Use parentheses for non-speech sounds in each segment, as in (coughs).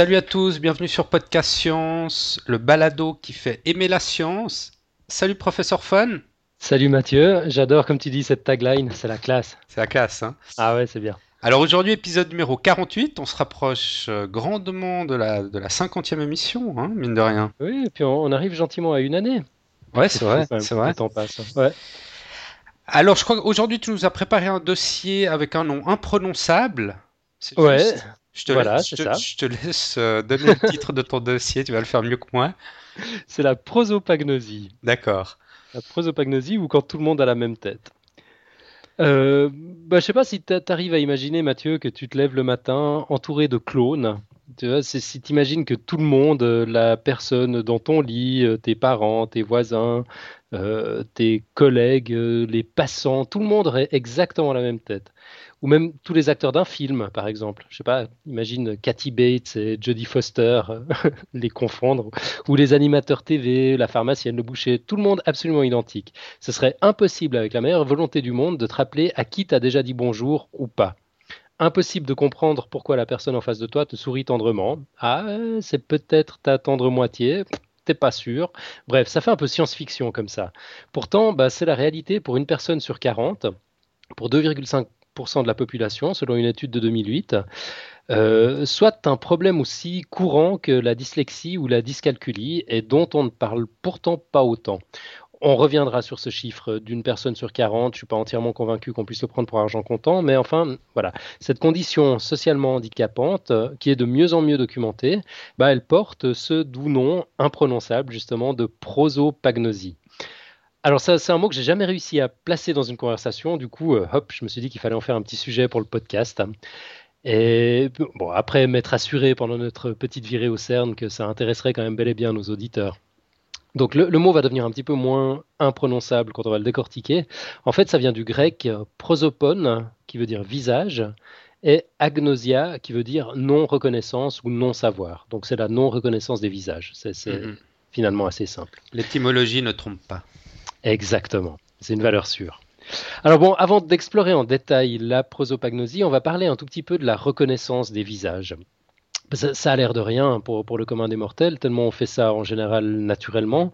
Salut à tous, bienvenue sur Podcast Science, le balado qui fait aimer la science. Salut professeur Fun. Salut Mathieu, j'adore comme tu dis cette tagline, c'est la classe. C'est la classe, hein Ah ouais, c'est bien. Alors aujourd'hui, épisode numéro 48, on se rapproche euh, grandement de la, de la 50e émission, hein, mine de rien. Oui, et puis on, arrive gentiment à une année. Ouais, c'est vrai, c'est vrai. Le temps passe. Ouais. Alors je crois qu'aujourd'hui, tu nous as préparé un dossier avec un nom imprononçable. Ouais. Je te, voilà, laisse, je, te, je te laisse euh, donner le titre de ton dossier, tu vas le faire mieux que moi. (laughs) C'est la prosopagnosie. D'accord. La prosopagnosie ou quand tout le monde a la même tête. Euh, bah, je sais pas si tu arrives à imaginer, Mathieu, que tu te lèves le matin entouré de clones. Tu vois, si tu imagines que tout le monde, euh, la personne dans ton lit, euh, tes parents, tes voisins, tes collègues, les passants, tout le monde aurait exactement la même tête ou même tous les acteurs d'un film, par exemple. Je sais pas, imagine Cathy Bates et Jodie Foster, (laughs) les confondre, ou les animateurs TV, la pharmacienne, le boucher, tout le monde absolument identique. Ce serait impossible, avec la meilleure volonté du monde, de te rappeler à qui tu as déjà dit bonjour ou pas. Impossible de comprendre pourquoi la personne en face de toi te sourit tendrement. Ah, c'est peut-être ta tendre moitié t'es pas sûr. Bref, ça fait un peu science-fiction comme ça. Pourtant, bah, c'est la réalité pour une personne sur 40, pour 2,5 de la population, selon une étude de 2008, euh, soit un problème aussi courant que la dyslexie ou la dyscalculie et dont on ne parle pourtant pas autant. On reviendra sur ce chiffre d'une personne sur 40. Je ne suis pas entièrement convaincu qu'on puisse le prendre pour argent comptant, mais enfin, voilà. Cette condition socialement handicapante, qui est de mieux en mieux documentée, bah, elle porte ce doux nom imprononçable, justement, de prosopagnosie. Alors ça, c'est un mot que j'ai jamais réussi à placer dans une conversation. Du coup, euh, hop, je me suis dit qu'il fallait en faire un petit sujet pour le podcast. Et bon, après m'être assuré pendant notre petite virée au CERN que ça intéresserait quand même bel et bien nos auditeurs. Donc le, mot va devenir un petit peu moins imprononçable quand on va le décortiquer. En fait, ça vient du grec prosopone, qui veut dire visage, et agnosia, qui veut dire non-reconnaissance ou non-savoir. Donc c'est la non-reconnaissance des visages. C'est mm-hmm. finalement assez simple. L'étymologie ne trompe pas. Exactement, c'est une valeur sûre. Alors bon, avant d'explorer en détail la prosopagnosie, on va parler un tout petit peu de la reconnaissance des visages. Ça, a l'air de rien pour, le commun des mortels, tellement on fait ça en général naturellement.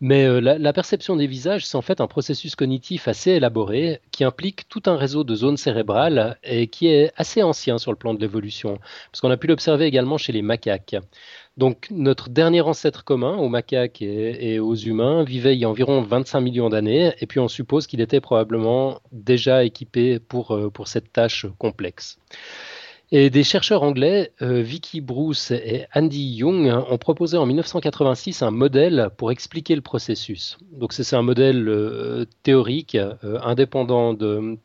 Mais euh, la, perception des visages, c'est en fait un processus cognitif assez élaboré qui implique tout un réseau de zones cérébrales et qui est assez ancien sur le plan de l'évolution, parce qu'on a pu l'observer également chez les macaques. Donc notre dernier ancêtre commun aux macaques et, aux humains vivait il y a environ 25 millions d'années, et puis on suppose qu'il était probablement déjà équipé pour, euh, cette tâche complexe. Et des chercheurs anglais, euh, Vicky Bruce et Andy Young, ont proposé en 1986 un modèle pour expliquer le processus. Donc c'est un modèle euh, théorique indépendant de,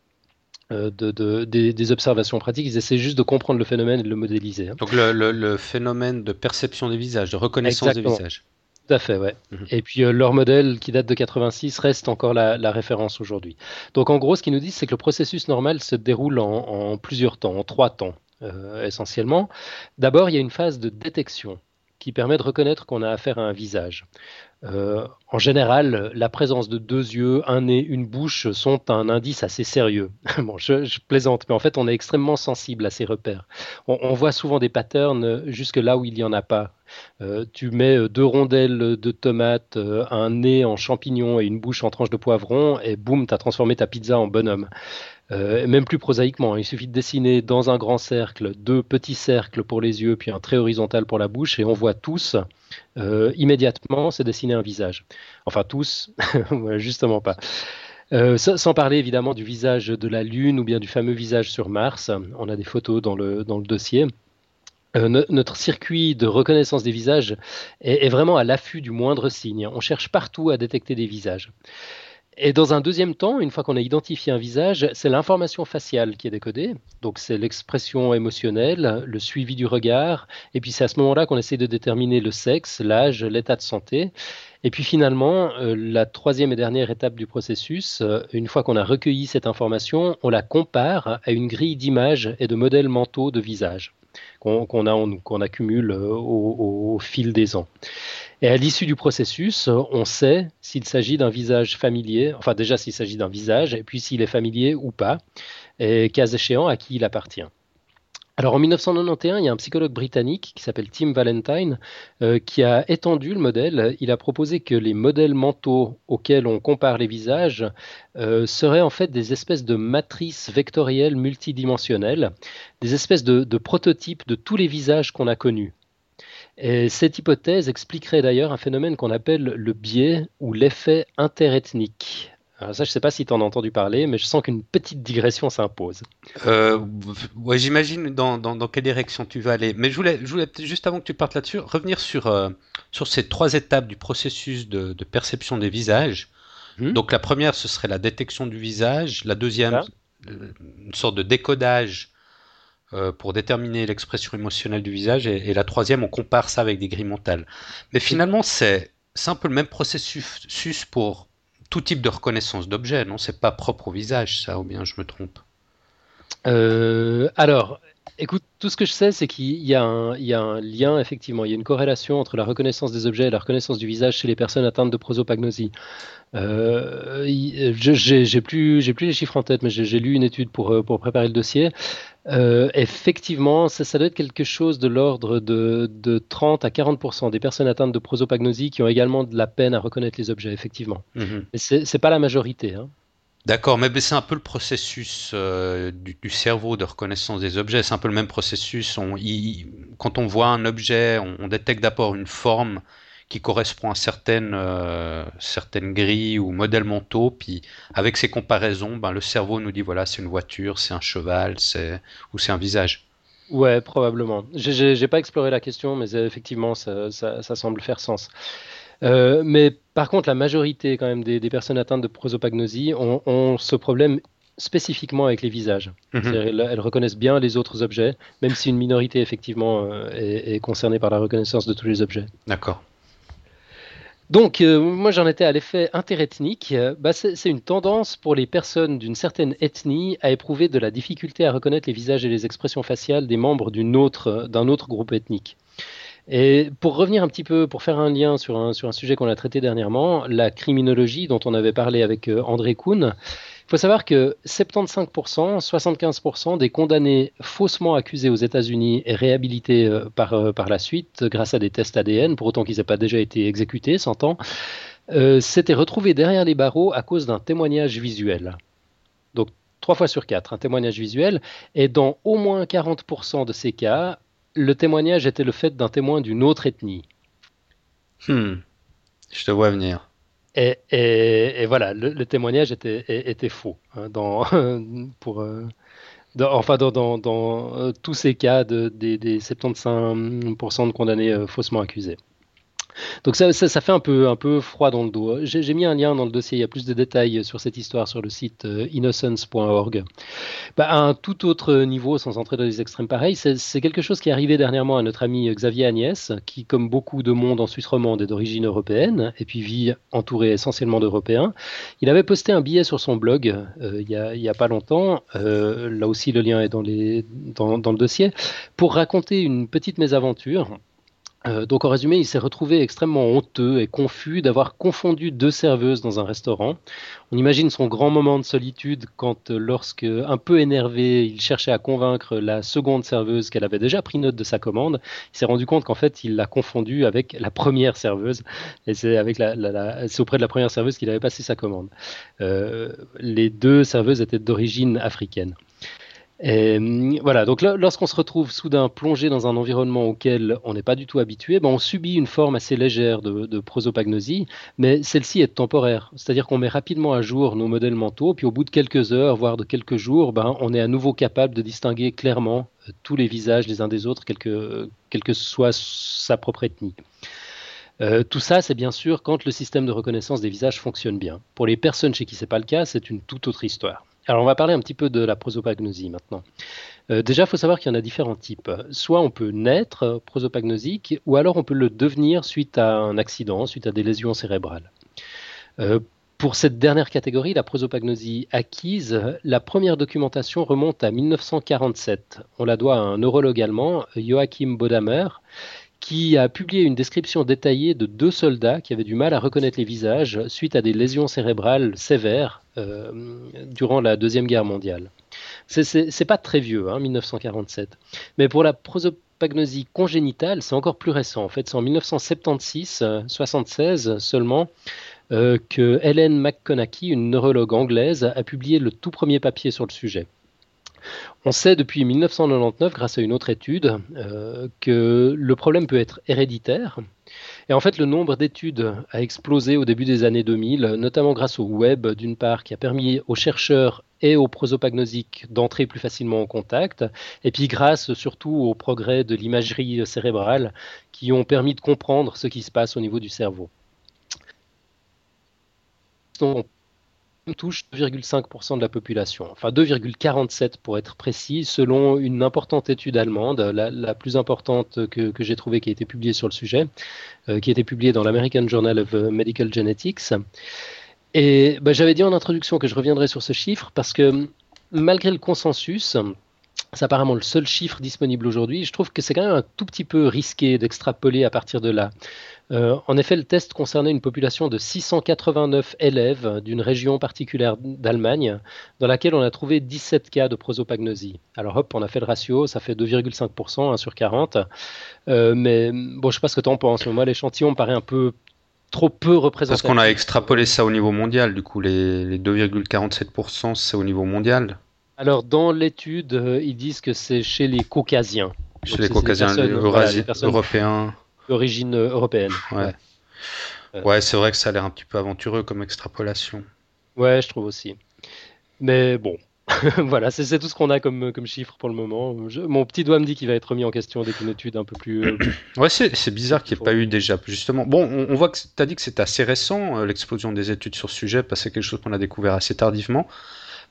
euh, de, des, observations pratiques, ils essaient juste de comprendre le phénomène et de le modéliser. Hein. Donc le, phénomène de perception des visages, de reconnaissance des visages. Tout à fait, ouais. Mhm. Et puis euh, leur modèle qui date de 86 reste encore la, référence aujourd'hui. Donc en gros, ce qu'ils nous disent, c'est que le processus normal se déroule en, plusieurs temps, en trois temps euh, essentiellement. D'abord, il y a une phase de détection qui permet de reconnaître qu'on a affaire à un visage. Euh, en général, la présence de deux yeux, un nez, une bouche sont un indice assez sérieux. (laughs) je, plaisante, mais en fait, on est extrêmement sensible à ces repères. On, voit souvent des patterns jusque là où il n'y en a pas. Euh, tu mets deux rondelles de tomates, euh, un nez en champignon et une bouche en tranche de poivron, et boum, tu as transformé ta pizza en bonhomme. Euh, même plus prosaïquement, il suffit de dessiner dans un grand cercle deux petits cercles pour les yeux, puis un trait horizontal pour la bouche, et on voit tous euh, immédiatement se dessiner un visage. Enfin tous, (laughs) justement pas. Euh, sans parler évidemment du visage de la Lune ou bien du fameux visage sur Mars. On a des photos dans le dossier. notre circuit de reconnaissance des visages est vraiment à l'affût du moindre signe. On cherche partout à détecter des visages. Et dans un deuxième temps, une fois qu'on a identifié un visage, c'est l'information faciale qui est décodée. Donc c'est l'expression émotionnelle, le suivi du regard. Et puis c'est à ce moment-là qu'on essaie de déterminer le sexe, l'âge, l'état de santé. Et puis finalement, euh, la troisième et dernière étape du processus, euh, une fois qu'on a recueilli cette information, on la compare à une grille d'images et de modèles mentaux de visage qu'on accumule euh, au, fil des ans. Et à l'issue du processus, on sait s'il s'agit d'un visage familier, enfin déjà s'il s'agit d'un visage, et puis s'il est familier ou pas, et cas échéant à qui il appartient. Alors en 1991, il y a un psychologue britannique qui s'appelle Tim Valentine euh, qui a étendu le modèle. Il a proposé que les modèles mentaux auxquels on compare les visages euh, seraient en fait des espèces de matrices vectorielles multidimensionnelles, des espèces de, de prototypes de tous les visages qu'on a connus. Et cette hypothèse expliquerait d'ailleurs un phénomène qu'on appelle le biais ou l'effet interethnique. Alors ça, je ne sais pas si tu en as entendu parler, mais je sens qu'une petite digression s'impose. Euh, ouais, j'imagine dans, dans, quelle direction tu vas aller. Mais je voulais, je voulais juste avant que tu partes là-dessus, revenir sur, euh, sur ces trois étapes du processus de, de perception des visages. Hmm. Donc la première, ce serait la détection du visage. La deuxième, euh, une sorte de décodage euh, pour déterminer l'expression émotionnelle du visage. Et, et, la troisième, on compare ça avec des grilles mentales. Mais finalement, c'est un peu le même processus pour tout type de reconnaissance d'objet, non C'est pas propre au visage, ça, ou bien je me trompe euh, Alors, écoute, tout ce que je sais, c'est qu'il y, a un lien, effectivement, il y a une corrélation entre la reconnaissance des objets et la reconnaissance du visage chez les personnes atteintes de prosopagnosie. Euh, j'ai plus, les chiffres en tête, mais j'ai lu une étude pour, euh, pour préparer le dossier. Euh, effectivement, ça, doit être quelque chose de l'ordre de, 30 à 40% des personnes atteintes de prosopagnosie qui ont également de la peine à reconnaître les objets, effectivement. Mhm. Mais ce n'est pas la majorité. Hein. D'accord, mais c'est un peu le processus euh, du, cerveau de reconnaissance des objets. C'est un peu le même processus. quand on voit un objet, on détecte d'abord une forme qui correspond à certaines, euh, certaines grilles ou modèles mentaux. Puis avec ces comparaisons, ben, le cerveau nous dit voilà, c'est une voiture, c'est un cheval, c'est ou c'est un visage. Ouais, probablement. J'ai pas exploré la question, mais effectivement, ça, ça, semble faire sens. Euh, mais par contre, la majorité quand même des, des personnes atteintes de prosopagnosie ont, ont, ce problème spécifiquement avec les visages. Mhm. elles, reconnaissent bien les autres objets, même si une minorité effectivement euh, est, est concernée par la reconnaissance de tous les objets. D'accord. Donc, euh, moi, j'en étais à l'effet interethnique. Bah, c'est une tendance pour les personnes d'une certaine ethnie à éprouver de la difficulté à reconnaître les visages et les expressions faciales des membres d'un autre, groupe ethnique. Et pour revenir un petit peu, pour faire un lien sur un, sujet qu'on a traité dernièrement, la criminologie dont on avait parlé avec euh, André Kuhn, faut savoir que 75%, 75% des condamnés faussement accusés aux États-Unis et réhabilités euh, par, euh, par la suite grâce à des tests ADN, pour autant qu'ils n'aient pas déjà été exécutés, s'entend, euh, s'étaient retrouvés derrière les barreaux à cause d'un témoignage visuel. Donc, trois fois sur quatre, un témoignage visuel. Et dans au moins 40% de ces cas, le témoignage était le fait d'un témoin d'une autre ethnie. Hmm. Je te vois venir. Et, voilà, le, témoignage était, faux. Hein, dans, (laughs) pour, euh, enfin, dans, euh, tous ces cas de, des, des 75% de condamnés euh, faussement accusés. Donc ça, ça, fait un peu, un peu froid dans le dos. J'ai mis un lien dans le dossier, il y a plus de détails sur cette histoire sur le site euh, innocence.org. Bah, à un tout autre niveau, sans entrer dans les extrêmes pareils, c'est quelque chose qui est arrivé dernièrement à notre ami Xavier Agnès, qui, comme beaucoup de monde en Suisse romande, est d'origine européenne, et puis vit entouré essentiellement d'Européens. Il avait posté un billet sur son blog euh, il n'y a, pas longtemps, euh, là aussi le lien est dans, dans le dossier, pour raconter une petite mésaventure euh, donc en résumé, il s'est retrouvé extrêmement honteux et confus d'avoir confondu deux serveuses dans un restaurant. On imagine son grand moment de solitude quand, euh, lorsque, un peu énervé, il cherchait à convaincre la seconde serveuse qu'elle avait déjà pris note de sa commande. Il s'est rendu compte qu'en fait, il l'a confondue avec la première serveuse. Et c'est avec la, auprès de la première serveuse qu'il avait passé sa commande. Euh, les deux serveuses étaient d'origine africaine. Et hum, voilà, donc lorsqu'on se retrouve soudain plongé dans un environnement auquel on n'est pas du tout habitué, ben on subit une forme assez légère de, prosopagnosie, mais celle-ci est temporaire. C'est-à-dire qu'on met rapidement à jour nos modèles mentaux, puis au bout de quelques heures, voire de quelques jours, ben, on est à nouveau capable de distinguer clairement euh, tous les visages les uns des autres, quelle que, soit sa propre ethnie. Euh, tout ça, c'est bien sûr quand le système de reconnaissance des visages fonctionne bien. Pour les personnes chez qui ce n'est pas le cas, c'est une toute autre histoire. Alors on va parler un petit peu de la prosopagnosie maintenant. Euh, déjà, il faut savoir qu'il y en a différents types. Soit on peut naître prosopagnosique, ou alors on peut le devenir suite à un accident, suite à des lésions cérébrales. Euh, pour cette dernière catégorie, la prosopagnosie acquise, la première documentation remonte à 1947. On la doit à un neurologue allemand, Joachim Bodamer, qui a publié une description détaillée de deux soldats qui avaient du mal à reconnaître les visages suite à des lésions cérébrales sévères euh, durant la Deuxième Guerre mondiale. C'est pas très vieux, 1947. Hein, Mais pour la prosopagnosie congénitale, c'est encore plus récent. En fait, c'est en 1976, 76 seulement, euh, que Helen McConaughey, une neurologue anglaise, a publié le tout premier papier sur le sujet. On sait depuis 1999, grâce à une autre étude, euh, que le problème peut être héréditaire. Et en fait, le nombre d'études a explosé au début des années 2000, notamment grâce au web, d'une part, qui a permis aux chercheurs et aux prosopagnosiques d'entrer plus facilement en contact, et puis grâce surtout au progrès de l'imagerie cérébrale qui ont permis de comprendre ce qui se passe au niveau du cerveau touche 2,5% de la population, enfin 2,47 pour être précis, selon une importante étude allemande, la, plus importante que, j'ai trouvée qui a été publiée sur le sujet, euh, qui a été publiée dans l'American Journal of Medical Genetics. Et bah, j'avais dit en introduction que je reviendrai sur ce chiffre parce que malgré le consensus, c'est apparemment le seul chiffre disponible aujourd'hui. Je trouve que c'est quand même un tout petit peu risqué d'extrapoler à partir de là. Euh, en effet, le test concernait une population de 689 élèves d'une région particulière d'Allemagne, dans laquelle on a trouvé 17 cas de prosopagnosie. Alors hop, on a fait le ratio, ça fait 2,5%, 1 sur 40. Euh, mais bon, je ne sais pas ce que tu en penses, mais moi l'échantillon me paraît un peu trop peu représentatif. Parce qu'on a extrapolé ça au niveau mondial, du coup les, les 2,47% c'est au niveau mondial alors, dans l'étude, euh, ils disent que c'est chez les Caucasiens. Chez les Caucasiens, les, européens d'origine euh, européenne. Ouais, ouais. c'est vrai que ça a l'air un petit peu aventureux comme extrapolation. Ouais, je trouve aussi. Mais bon, (laughs) voilà, c'est tout ce qu'on a comme, comme chiffre pour le moment. mon petit doigt me dit qu'il va être remis en question dès qu'une étude un peu plus. Euh, (coughs) ouais, c'est bizarre qu'il n'y ait pas eu déjà, justement. Bon, on, voit que tu as dit que c'est assez récent, euh, l'explosion des études sur ce sujet, parce que c'est quelque chose qu'on a découvert assez tardivement.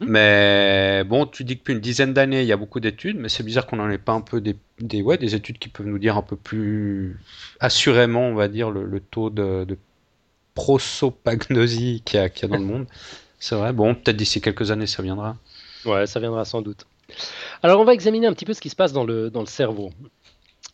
Hmm. Mais bon, tu dis que depuis une dizaine d'années, il y a beaucoup d'études, mais c'est bizarre qu'on n'en ait pas un peu des, des, ouais, des études qui peuvent nous dire un peu plus assurément, on va dire, le, taux de, de prosopagnosie qu'il y, a dans le monde. (laughs) C'est vrai, bon, peut-être d'ici quelques années, ça viendra. Ouais, ça viendra sans doute. Alors, on va examiner un petit peu ce qui se passe dans le, dans le cerveau.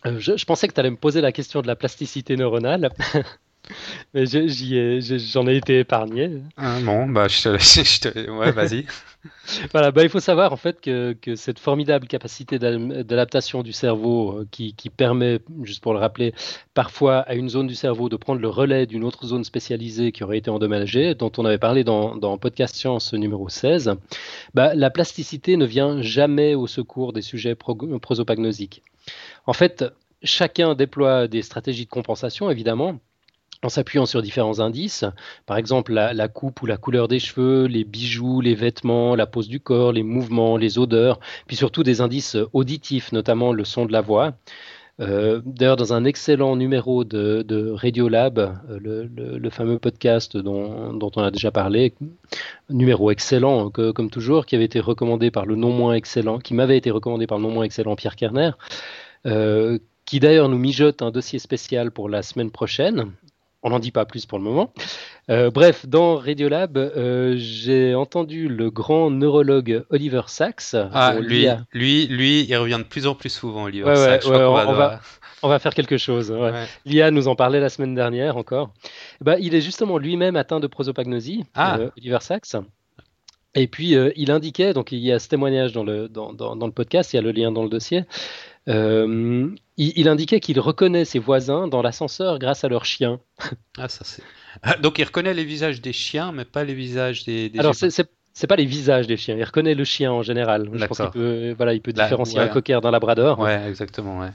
Euh, je, je, pensais que tu allais me poser la question de la plasticité neuronale. (laughs) (laughs) Mais j'en ai, été épargné. Ah non, bah (laughs) je te, ouais, vas-y. (laughs) voilà, bah il faut savoir en fait que, que cette formidable capacité d'adaptation du cerveau euh, qui, qui, permet, juste pour le rappeler, parfois à une zone du cerveau de prendre le relais d'une autre zone spécialisée qui aurait été endommagée, dont on avait parlé dans, dans Podcast Science numéro 16, bah, la plasticité ne vient jamais au secours des sujets prosopagnosiques. En fait, chacun déploie des stratégies de compensation, évidemment, en s'appuyant sur différents indices, par exemple la, coupe ou la couleur des cheveux, les bijoux, les vêtements, la pose du corps, les mouvements, les odeurs, puis surtout des indices auditifs, notamment le son de la voix. Euh, d'ailleurs, dans un excellent numéro de, de Radiolab, euh, le, fameux podcast dont, on a déjà parlé, numéro excellent comme toujours, qui avait été recommandé par le non moins excellent, qui m'avait été recommandé par le non moins excellent Pierre Kerner, euh, qui d'ailleurs nous mijote un dossier spécial pour la semaine prochaine, on n'en dit pas plus pour le moment. Euh, bref, dans Radiolab, euh, j'ai entendu le grand neurologue Oliver Sacks. Ah, lui, lui, lui, il revient de plus en plus souvent, Oliver Sacks. on, va, faire quelque chose. L'IA nous en parlait la semaine dernière encore. Bah, il est justement lui-même atteint de prosopagnosie, ah. euh, Oliver Sacks. Et puis, il indiquait, donc il y a ce témoignage dans le, dans, dans le podcast, il y a le lien dans le dossier, euh, il, indiquait qu'il reconnaît ses voisins dans l'ascenseur grâce à leurs chiens. Ah, ça c'est. Ah, donc il reconnaît les visages des chiens, mais pas les visages des. Alors c'est pas les visages des chiens, il reconnaît le chien en général. Je pense qu'il peut, voilà, il peut différencier un cocker d'un labrador. Ouais, exactement, ouais.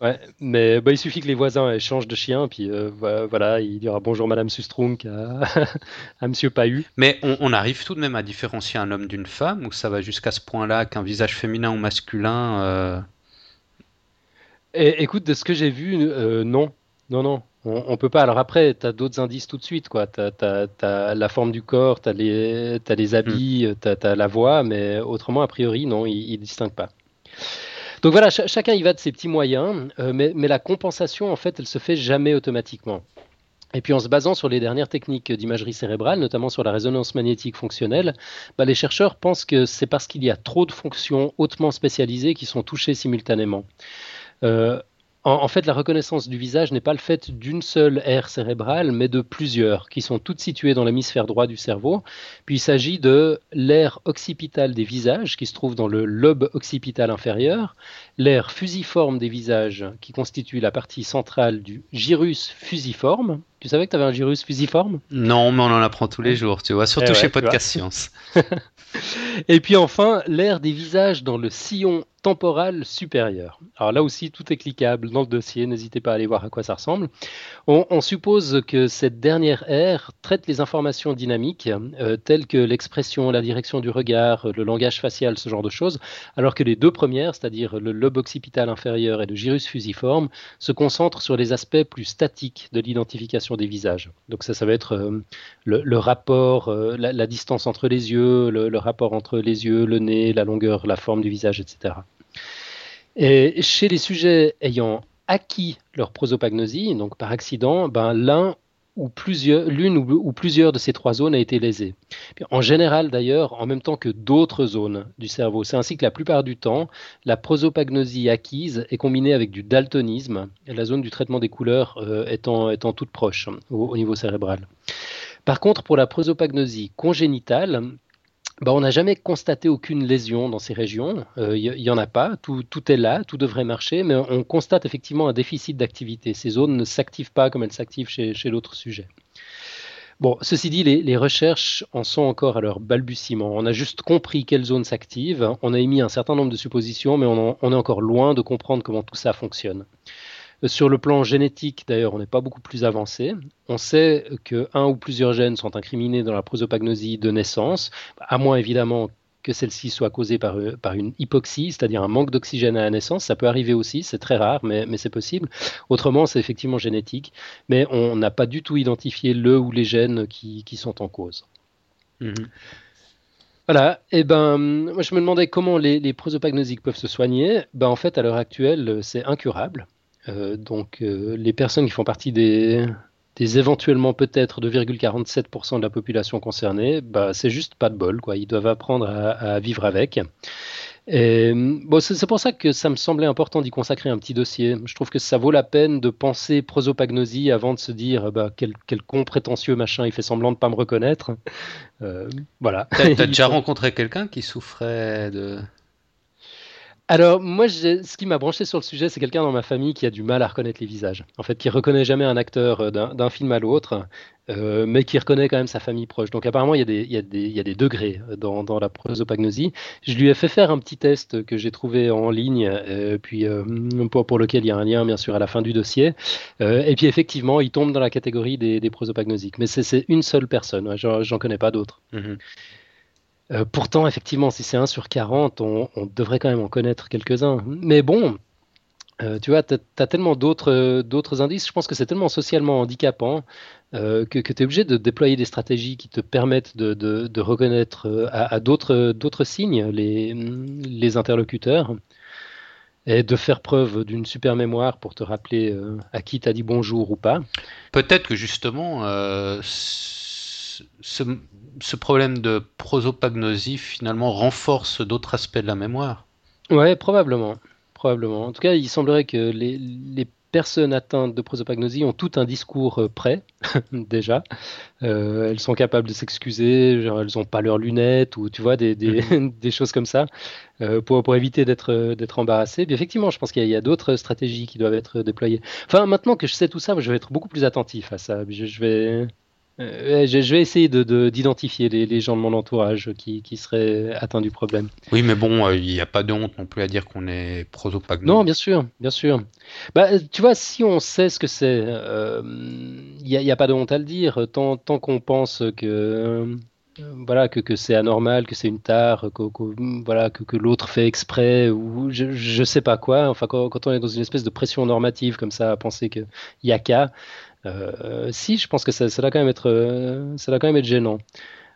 Ouais, mais bah, il suffit que les voisins changent de chien, puis euh, voilà, il dira bonjour Madame Sustrunk à, (laughs) à Monsieur Pahu. Mais on, arrive tout de même à différencier un homme d'une femme, ou ça va jusqu'à ce point-là qu'un visage féminin ou masculin euh, écoute, de ce que j'ai vu, euh, non. Non, non. On, ne peut pas. Alors après, tu as d'autres indices tout de suite. Tu as, la forme du corps, tu as, les, les habits, hmm. tu as, la voix, mais autrement, a priori, non, il ne distingue pas. Donc voilà, chacun y va de ses petits moyens, euh, mais, la compensation, en fait, elle se fait jamais automatiquement. Et puis en se basant sur les dernières techniques d'imagerie cérébrale, notamment sur la résonance magnétique fonctionnelle, bah, les chercheurs pensent que c'est parce qu'il y a trop de fonctions hautement spécialisées qui sont touchées simultanément. Euh, En, fait, la reconnaissance du visage n'est pas le fait d'une seule aire cérébrale, mais de plusieurs, qui sont toutes situées dans l'hémisphère droit du cerveau. Puis il s'agit de l'aire occipitale des visages, qui se trouve dans le lobe occipital inférieur, l'aire fusiforme des visages, qui constitue la partie centrale du gyrus fusiforme. Tu savais que tu avais un gyrus fusiforme? Non, mais on en apprend tous les jours, tu vois, surtout eh chez Podcast Science. (laughs) Et puis enfin, l'aire des visages dans le sillon temporal supérieur. Alors là aussi, tout est cliquable dans le dossier, n'hésitez pas à aller voir à quoi ça ressemble. On, suppose que cette dernière aire traite les informations dynamiques, euh, telles que l'expression, la direction du regard, le langage facial, ce genre de choses, alors que les deux premières, c'est-à-dire le lobe occipital inférieur et le gyrus fusiforme, se concentrent sur les aspects plus statiques de l'identification des visages. Donc ça, ça va être euh, le, rapport, euh, la, distance entre les yeux, le rapport entre les yeux, le nez, la longueur, la forme du visage, etc. Chez les sujets ayant acquis leur prosopagnosie, donc par accident, ben, l'un ou plusieurs, l'une ou, plusieurs de ces trois zones a été lésée. En général, d'ailleurs, en même temps que d'autres zones du cerveau. C'est ainsi que la plupart du temps, la prosopagnosie acquise est combinée avec du daltonisme, la zone du traitement des couleurs euh, étant toute proche au, niveau cérébral. Par contre, pour la prosopagnosie congénitale, bah, on n'a jamais constaté aucune lésion dans ces régions. Il euh, n'y en a pas. Tout, est là, tout devrait marcher, mais on constate effectivement un déficit d'activité. Ces zones ne s'activent pas comme elles s'activent chez, l'autre sujet. Bon, ceci dit, les, recherches en sont encore à leur balbutiement. On a juste compris quelles zones s'activent, on a émis un certain nombre de suppositions, mais on est encore loin de comprendre comment tout ça fonctionne. Sur le plan génétique, d'ailleurs, on n'est pas beaucoup plus avancé. On sait que un ou plusieurs gènes sont incriminés dans la prosopagnosie de naissance, à moins évidemment que celle-ci soit causée par, par une hypoxie, c'est-à-dire un manque d'oxygène à la naissance. Ça peut arriver aussi, c'est très rare, mais, c'est possible. Autrement, c'est effectivement génétique, mais on n'a pas du tout identifié le ou les gènes qui, sont en cause. Mhm. Voilà, et eh ben, moi je me demandais comment les, les prosopagnosiques peuvent se soigner. Ben, en fait, à l'heure actuelle, c'est incurable. Euh, donc euh, les personnes qui font partie des, éventuellement peut-être 2,47% de la population concernée, bah, c'est juste pas de bol. Quoi. Ils doivent apprendre à, vivre avec. bon, c'est pour ça que ça me semblait important d'y consacrer un petit dossier. Je trouve que ça vaut la peine de penser prosopagnosie avant de se dire bah, quel, quel con prétentieux machin, il fait semblant de pas me reconnaître. Euh, voilà. T'as as (laughs) déjà rencontré quelqu'un qui souffrait de alors, moi, ce qui m'a branché sur le sujet, c'est quelqu'un dans ma famille qui a du mal à reconnaître les visages. En fait, qui reconnaît jamais un acteur euh, d'un film à l'autre, euh, mais qui reconnaît quand même sa famille proche. Donc, apparemment, il y a des, degrés euh, dans, la prosopagnosie. Je lui ai fait faire un petit test que j'ai trouvé en ligne, puis pour, lequel il y a un lien, bien sûr, à la fin du dossier. et puis, effectivement, il tombe dans la catégorie des, des prosopagnosiques. Mais c'est une seule personne. J'en connais pas d'autres. Mm-hmm. Euh, pourtant, effectivement, si c'est 1 sur 40, on, devrait quand même en connaître quelques-uns. Mais bon, euh, tu vois, tu as, tellement d'autres indices, je pense que c'est tellement socialement handicapant euh, que, tu es obligé de déployer des stratégies qui te permettent de, reconnaître à, d'autres signes les, les, interlocuteurs et de faire preuve d'une super mémoire pour te rappeler à qui tu as dit bonjour ou pas. Peut-être que justement ce, problème de prosopagnosie finalement renforce d'autres aspects de la mémoire? Ouais, probablement. Probablement. En tout cas, il semblerait que les, personnes atteintes de prosopagnosie ont tout un discours euh, prêt, (laughs) déjà. Euh, elles sont capables de s'excuser, elles n'ont pas leurs lunettes, ou tu vois, des, mhm. (laughs) choses comme ça, euh, pour, éviter d'être embarrassées. effectivement, je pense qu'il y a, d'autres stratégies qui doivent être déployées. Enfin, maintenant que je sais tout ça, je vais être beaucoup plus attentif à ça. je vais, euh, je, vais essayer d'identifier de, les, gens de mon entourage qui, seraient atteints du problème. Oui, mais bon, euh, il n'y a pas de honte non plus à dire qu'on est prosopagno. Non, bien sûr, bien sûr. Bah, tu vois, si on sait ce que c'est, il euh, n'y a, pas de honte à le dire. Tant, tant qu'on pense que voilà que, que c'est anormal, que c'est une tare, que, voilà que, que l'autre fait exprès ou je, je sais pas quoi. Enfin, quand, on est dans une espèce de pression normative comme ça, à penser qu'il y a qu'à, euh, si, je pense que ça, ça, doit quand même être, euh, ça quand même être gênant.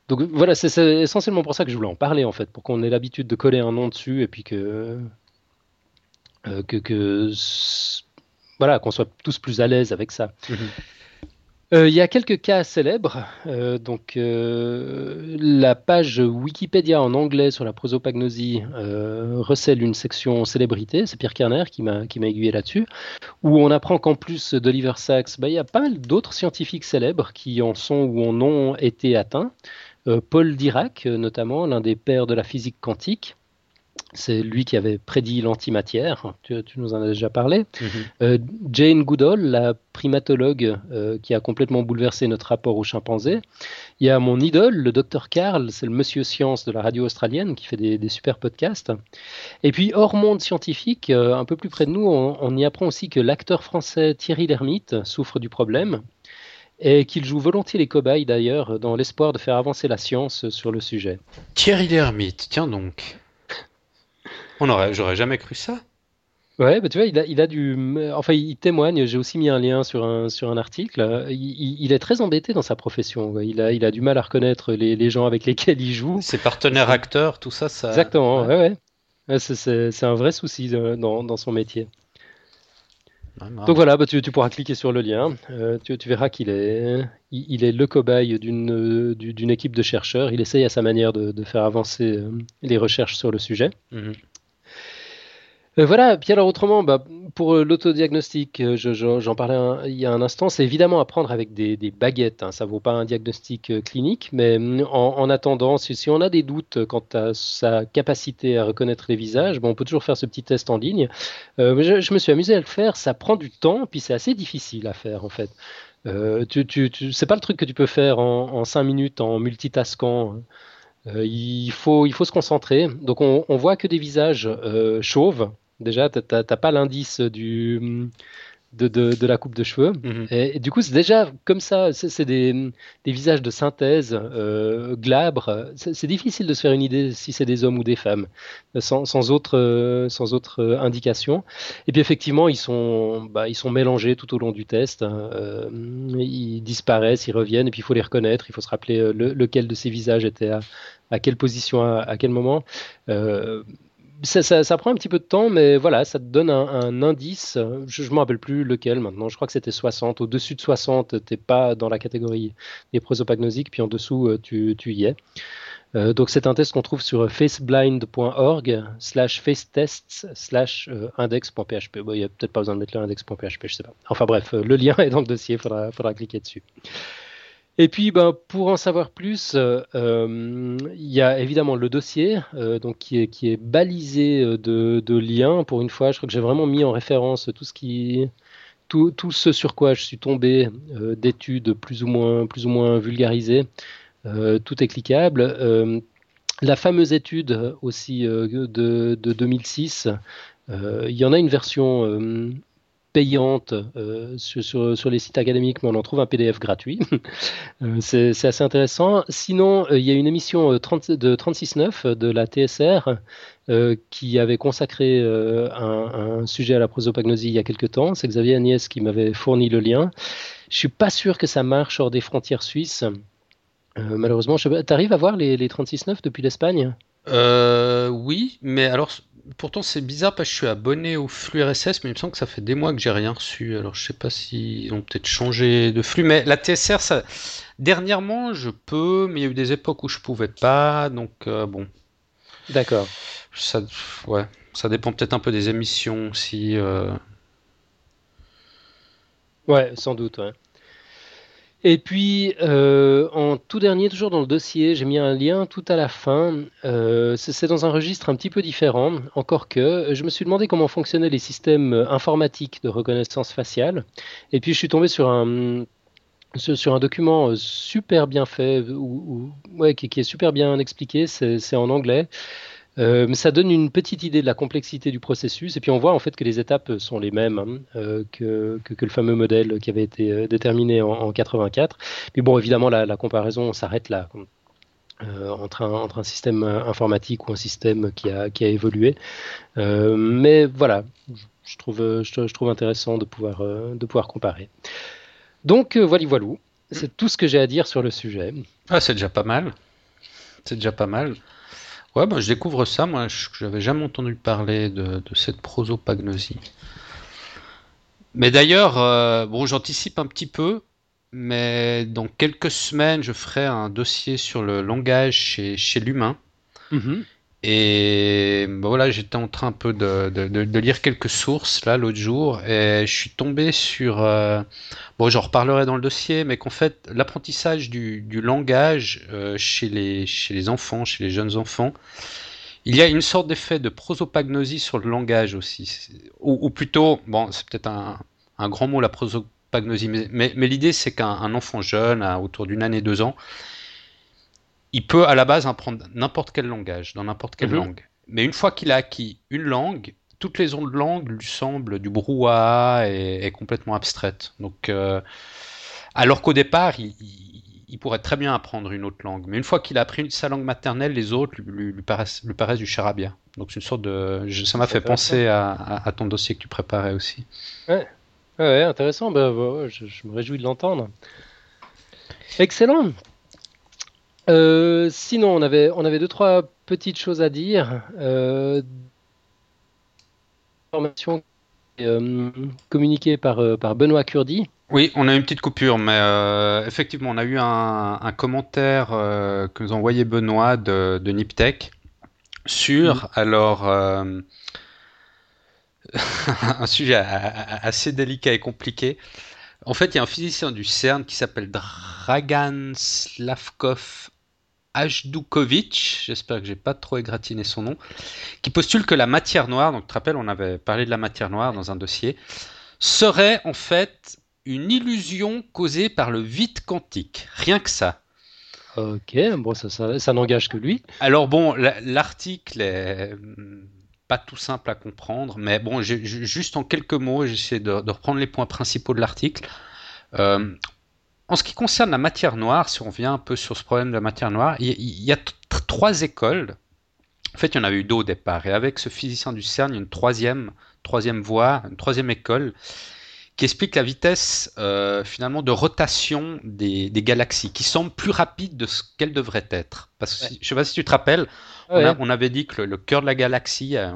Donc voilà, c'est essentiellement pour ça que je voulais en parler en fait, pour qu'on ait l'habitude de coller un nom dessus et puis que, euh, que, que voilà, qu'on soit tous plus à l'aise avec ça. Mhm. Euh, il y a quelques cas célèbres. Euh, donc, euh, la page Wikipédia en anglais sur la prosopagnosie recèle une section célébrité. C'est Pierre Kerner qui m'a aiguillé là-dessus, où on apprend qu'en plus d'Oliver Sacks, bah, il y a pas mal d'autres scientifiques célèbres qui en sont ou en ont été atteints. Paul Dirac, notamment, l'un des pères de la physique quantique. C'est lui qui avait prédit l'antimatière, tu, nous en as déjà parlé. Mhm. Euh, Jane Goodall, la primatologue euh, qui a complètement bouleversé notre rapport aux chimpanzés. Il y a mon idole, le docteur Carl, c'est le monsieur science de la radio australienne qui fait des, super podcasts. Et puis, hors monde scientifique, euh, un peu plus près de nous, on, y apprend aussi que l'acteur français Thierry Lhermitte souffre du problème et qu'il joue volontiers les cobayes d'ailleurs dans l'espoir de faire avancer la science sur le sujet. Thierry Lhermitte, tiens donc. On aurait, j'aurais jamais cru ça. Ouais, bah tu vois, il a, il a du, enfin, il témoigne. J'ai aussi mis un lien sur un sur un article. Il, est très embêté dans sa profession. Il a, il a du mal à reconnaître les, les gens avec lesquels il joue. Ses partenaires acteurs, tout ça, ça. Exactement. Ouais, ouais. C'est un vrai souci euh, dans, dans son métier. Donc voilà, bah tu, tu, pourras cliquer sur le lien. Euh, tu, tu, verras qu'il est, il, est le cobaye d'une d'une équipe de chercheurs. Il essaye à sa manière de, de faire avancer euh, les recherches sur le sujet. Mhm. Euh, voilà, puis alors autrement, bah, pour euh, l'autodiagnostic, euh, j'en parlais il y a un instant, c'est évidemment à prendre avec des, baguettes. Hein. ça ne vaut pas un diagnostic clinique, mais mm, en, attendant, si, on a des doutes quant à sa capacité à reconnaître les visages, bon, on peut toujours faire ce petit test en ligne. je, me suis amusé à le faire, ça prend du temps, puis c'est assez difficile à faire en fait. tu, tu, c'est pas le truc que tu peux faire en, cinq minutes en multitaskant. il, faut, il faut se concentrer. Donc on, voit que des visages chauves, Déjà, tu n'as pas l'indice du, de, de, la coupe de cheveux. Mhm. et, du coup, c'est déjà comme ça, c'est des, des, visages de synthèse euh, glabres. C'est difficile de se faire une idée si c'est des hommes ou des femmes, sans, sans autre, sans autre indication. Et puis effectivement, ils sont, bah, ils sont mélangés tout au long du test. Hein. Euh, ils disparaissent, ils reviennent, et puis il faut les reconnaître. Il faut se rappeler euh, lequel de ces visages était à, à quelle position, à, à quel moment. Euh, ça, prend un petit peu de temps, mais voilà, ça te donne un, indice. Je ne me rappelle plus lequel maintenant. Je crois que c'était 60. Au-dessus de 60, tu n'es pas dans la catégorie des prosopagnosiques, puis en dessous, euh, tu, y es. Euh, donc c'est un test qu'on trouve sur faceblind.org slash facetests slash euh, index.php. Il n'y a peut-être pas besoin de mettre le index.php, je sais pas. Enfin bref, le lien (laughs) est dans le dossier, il faudra, faudra cliquer dessus. Et puis, ben, pour en savoir plus, euh, euh, il y a évidemment le dossier, euh, donc qui est, qui est balisé de, de, liens. Pour une fois, je crois que j'ai vraiment mis en référence tout ce sur quoi je suis tombé d'études plus ou moins, plus ou moins vulgarisées. tout est cliquable. la fameuse étude aussi de, de 2006, il y en a une version payante euh, sur, les sites académiques, mais on en trouve un PDF gratuit. (laughs) Euh, c'est assez intéressant. Sinon, euh, il y a une émission 30, de 36.9 de la TSR qui avait consacré un, sujet à la prosopagnosie il y a quelques temps. C'est Xavier Agnès qui m'avait fourni le lien. Je suis pas sûr que ça marche hors des frontières suisses. malheureusement, tu arrives à voir les, les 36.9 depuis l'Espagne? Oui, mais alors pourtant c'est bizarre parce que je suis abonné au flux RSS, mais il me semble que ça fait des mois que j'ai rien reçu. Alors je sais pas s'ils ont peut-être changé de flux, mais la TSR, ça... dernièrement je peux, mais il y a eu des époques où je pouvais pas, donc euh, bon. D'accord. Ça, ouais, ça dépend peut-être un peu des émissions aussi. Euh. Ouais, sans doute. Ouais. Et puis, euh, en tout dernier, toujours dans le dossier, j'ai mis un lien tout à la fin. Euh, c'est dans un registre un petit peu différent, encore que je me suis demandé comment fonctionnaient les systèmes informatiques de reconnaissance faciale. Et puis, je suis tombé sur un, sur un document super bien fait, ou, ouais, qui, est super bien expliqué, c'est en anglais. Euh, ça donne une petite idée de la complexité du processus et puis on voit en fait que les étapes sont les mêmes hein, euh, que, que, le fameux modèle qui avait été euh, déterminé en, en 84. Mais bon, évidemment, la, comparaison s'arrête là. entre, un, entre un système informatique ou un système qui a, qui a évolué. mais voilà, je trouve, je, trouve intéressant de pouvoir, de pouvoir comparer. Donc voilà, voilà. C'est tout ce que j'ai à dire sur le sujet. Ah, c'est déjà pas mal. C'est déjà pas mal. Ouais, bah, je découvre ça, moi, je n'avais jamais entendu parler de, cette prosopagnosie. Mais d'ailleurs, euh, bon, j'anticipe un petit peu. mais dans quelques semaines, je ferai un dossier sur le langage chez, l'humain. Mhm. Et bah voilà, j'étais en train un peu de, de, lire quelques sources là l'autre jour et je suis tombé sur. Euh, bon, j'en reparlerai dans le dossier, mais qu'en fait, l'apprentissage du, du, langage euh, chez, les, chez les enfants, chez les jeunes enfants, il y a une sorte d'effet de prosopagnosie sur le langage aussi. Ou, plutôt, bon, c'est peut-être un, un, grand mot la prosopagnosie, mais, mais, mais l'idée c'est qu'un enfant jeune, à autour d'une année, deux ans, il peut à la base apprendre n'importe quel langage, dans n'importe quelle mhm. langue. Mais une fois qu'il a acquis une langue, toutes les autres langues lui semblent du brouhaha et, complètement abstraites. Donc, euh, alors qu'au départ, il, pourrait très bien apprendre une autre langue. Mais une fois qu'il a appris sa langue maternelle, les autres lui, paraissent, lui paraissent, du charabia. Donc, c'est une sorte de. ça m'a fait penser à, ton dossier que tu préparais aussi. Ouais, ouais intéressant. Bah, bah, je, je me réjouis de l'entendre. Excellent. Euh, sinon, on avait, on avait deux, trois petites choses à dire. Euh, information euh, communiquée par, euh, par Benoît Curdi. Oui, on a une petite coupure, mais effectivement, on a eu un, commentaire que nous a envoyé Benoît de, de Niptech sur, alors, (laughs) un sujet assez délicat et compliqué. En fait, il y a un physicien du CERN qui s'appelle Dragan Slavkov Ajdukovic, j'espère que j'ai pas trop égratigné son nom, qui postule que la matière noire, donc tu te rappelles, on avait parlé de la matière noire dans un dossier, serait en fait une illusion causée par le vide quantique. Rien que ça. Ok, bon, ça, ça, n'engage que lui. Alors bon, l'article est hmm, pas tout simple à comprendre, mais bon, juste en quelques mots, j'essaie de, de, reprendre les points principaux de l'article. Euh, en ce qui concerne la matière noire, si on vient un peu sur ce problème de la matière noire, il y, a trois écoles. En fait, il y en avait eu deux au départ. Et avec ce physicien du CERN, il y a une troisième, troisième voie, une troisième école qui explique la vitesse euh, finalement de rotation des, galaxies, qui semble plus rapide de ce qu'elle devrait être. Parce que je ne sais pas si tu te rappelles, on, avait dit que le, cœur de la galaxie euh,